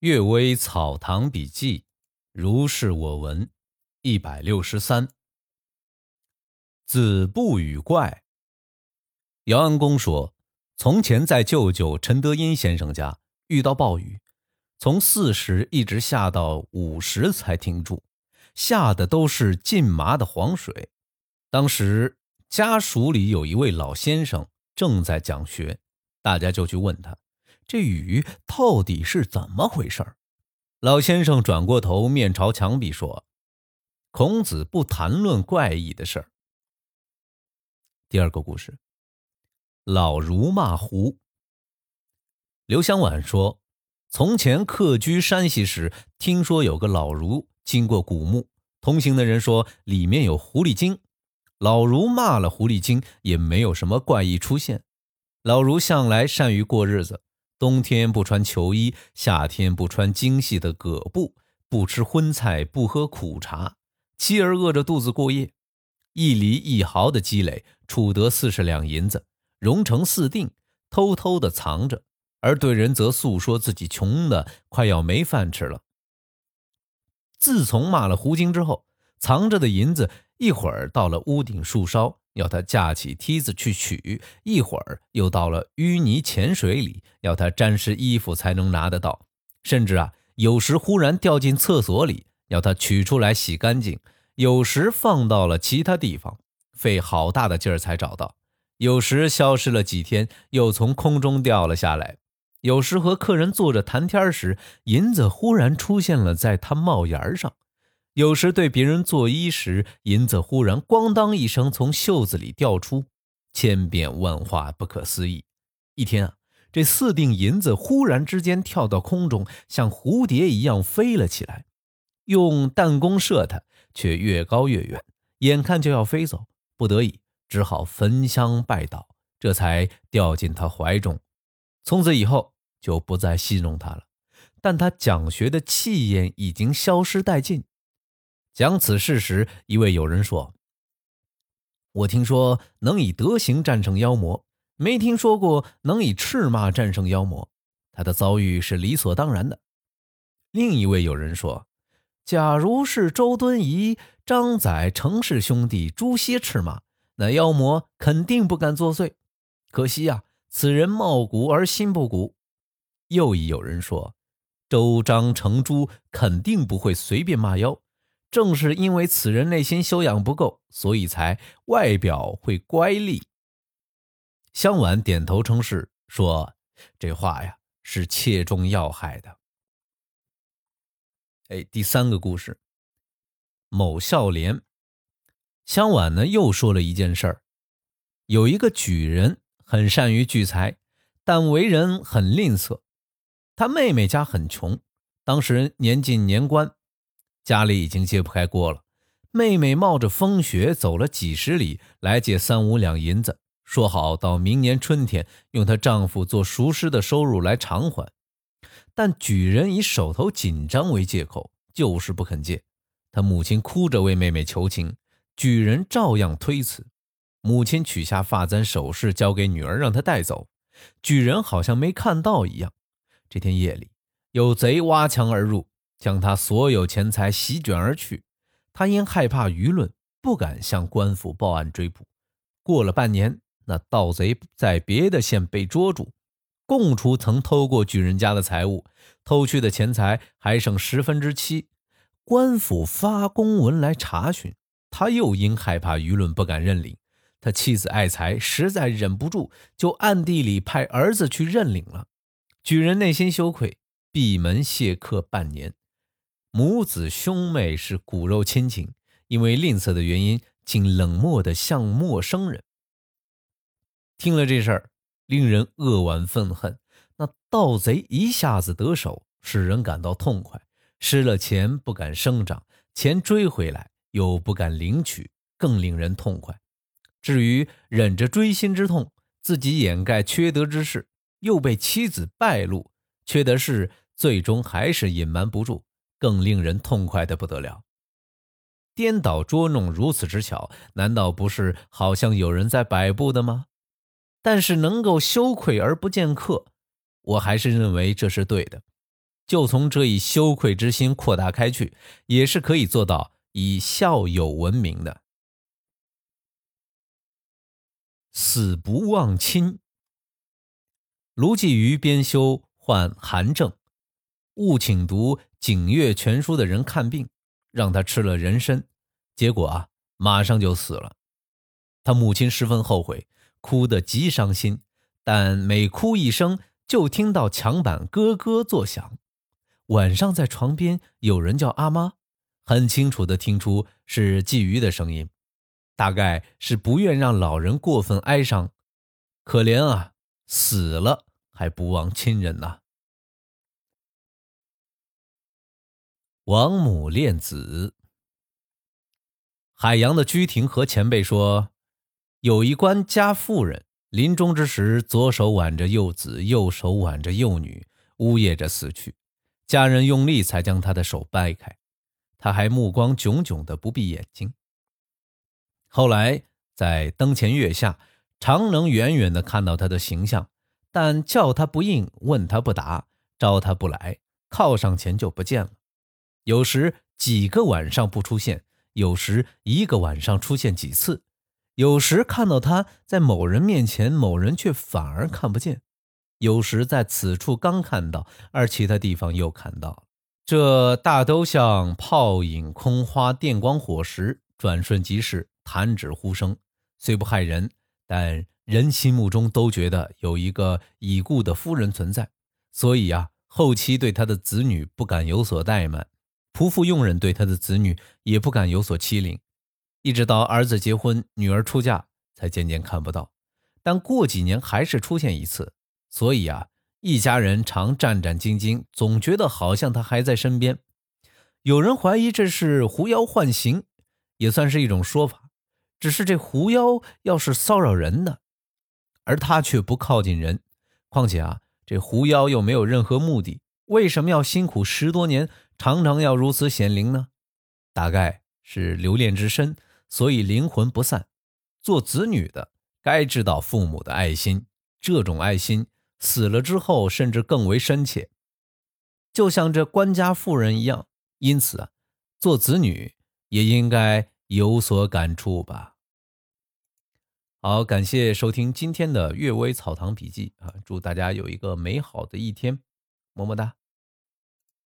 阅微草堂笔记，如是我闻，一百六十三。子不语怪。姚安公说，从前在舅舅陈德音先生家遇到暴雨，从四时一直下到五时才停住，下的都是浸麻的黄水。当时家属里有一位老先生正在讲学，大家就去问他。这雨到底是怎么回事老先生转过头，面朝墙壁说：“孔子不谈论怪异的事儿。”第二个故事，老儒骂胡。刘香婉说：“从前客居山西时，听说有个老儒经过古墓，同行的人说里面有狐狸精，老儒骂了狐狸精，也没有什么怪异出现。老儒向来善于过日子。”冬天不穿裘衣，夏天不穿精细的葛布，不吃荤菜，不喝苦茶，妻儿饿着肚子过夜，一厘一毫的积累，储得四十两银子，融成四锭，偷偷的藏着，而对人则诉说自己穷的快要没饭吃了。自从骂了胡精之后，藏着的银子一会儿到了屋顶树梢。要他架起梯子去取，一会儿又到了淤泥浅水里，要他沾湿衣服才能拿得到。甚至啊，有时忽然掉进厕所里，要他取出来洗干净；有时放到了其他地方，费好大的劲儿才找到；有时消失了几天，又从空中掉了下来；有时和客人坐着谈天时，银子忽然出现了在他帽檐上。有时对别人作揖时，银子忽然咣当一声从袖子里掉出，千变万化，不可思议。一天啊，这四锭银子忽然之间跳到空中，像蝴蝶一样飞了起来，用弹弓射它，却越高越远，眼看就要飞走，不得已只好焚香拜倒，这才掉进他怀中。从此以后就不再戏弄他了，但他讲学的气焰已经消失殆尽。讲此事时，一位友人说：“我听说能以德行战胜妖魔，没听说过能以斥骂战胜妖魔。他的遭遇是理所当然的。”另一位友人说：“假如是周敦颐、张载、程氏兄弟诛蝎斥骂，那妖魔肯定不敢作祟。可惜呀，此人貌古而心不古。”又一有人说：“周张程朱肯定不会随便骂妖。”正是因为此人内心修养不够，所以才外表会乖戾。香婉点头称是，说：“这话呀是切中要害的。”哎，第三个故事，某孝廉。香婉呢又说了一件事儿：有一个举人很善于聚财，但为人很吝啬。他妹妹家很穷，当时年近年关。家里已经揭不开锅了，妹妹冒着风雪走了几十里来借三五两银子，说好到明年春天用她丈夫做熟食的收入来偿还。但举人以手头紧张为借口，就是不肯借。他母亲哭着为妹妹求情，举人照样推辞。母亲取下发簪首饰交给女儿，让她带走。举人好像没看到一样。这天夜里，有贼挖墙而入。将他所有钱财席卷而去，他因害怕舆论，不敢向官府报案追捕。过了半年，那盗贼在别的县被捉住，供出曾偷过举人家的财物，偷去的钱财还剩十分之七。官府发公文来查询，他又因害怕舆论，不敢认领。他妻子爱财，实在忍不住，就暗地里派儿子去认领了。举人内心羞愧，闭门谢客半年。母子兄妹是骨肉亲情，因为吝啬的原因，竟冷漠的像陌生人。听了这事儿，令人扼腕愤恨。那盗贼一下子得手，使人感到痛快；失了钱不敢声张，钱追回来又不敢领取，更令人痛快。至于忍着锥心之痛，自己掩盖缺德之事，又被妻子败露，缺德事最终还是隐瞒不住。更令人痛快的不得了，颠倒捉弄如此之巧，难道不是好像有人在摆布的吗？但是能够羞愧而不见客，我还是认为这是对的。就从这一羞愧之心扩大开去，也是可以做到以孝友闻名的。死不忘亲。卢继瑜编修患寒症，误请读《景岳全书》的人看病，让他吃了人参，结果啊，马上就死了。他母亲十分后悔，哭得极伤心，但每哭一声，就听到墙板咯咯作响。晚上在床边有人叫阿妈，很清楚的听出是鲫鱼的声音，大概是不愿让老人过分哀伤。可怜啊，死了还不忘亲人呐。王母恋子。海洋的居廷和前辈说，有一官家妇人临终之时，左手挽着幼子，右手挽着幼女，呜咽着死去。家人用力才将他的手掰开，他还目光炯炯的不闭眼睛。后来在灯前月下，常能远远的看到他的形象，但叫他不应，问他不答，招他不来，靠上前就不见了。有时几个晚上不出现，有时一个晚上出现几次，有时看到他在某人面前，某人却反而看不见。有时在此处刚看到，而其他地方又看到，这大都像泡影空花、电光火石，转瞬即逝，弹指忽生。虽不害人，但人心目中都觉得有一个已故的夫人存在，所以啊，后期对他的子女不敢有所怠慢，仆妇佣人对他的子女也不敢有所欺凌，一直到儿子结婚、女儿出嫁，才渐渐看不到。但过几年还是出现一次。所以啊，一家人常战战兢兢，总觉得好像他还在身边。有人怀疑这是狐妖幻形，也算是一种说法。只是这狐妖要是骚扰人的，而他却不靠近人，况且啊，这狐妖又没有任何目的，为什么要辛苦十多年，常常要如此显灵呢？大概是留恋之深，所以灵魂不散。做子女的该知道父母的爱心，这种爱心。死了之后，甚至更为深切，就像这官家妇人一样。因此啊，做子女也应该有所感触吧。好，感谢收听今天的《阅微草堂笔记》啊，祝大家有一个美好的一天，么么哒。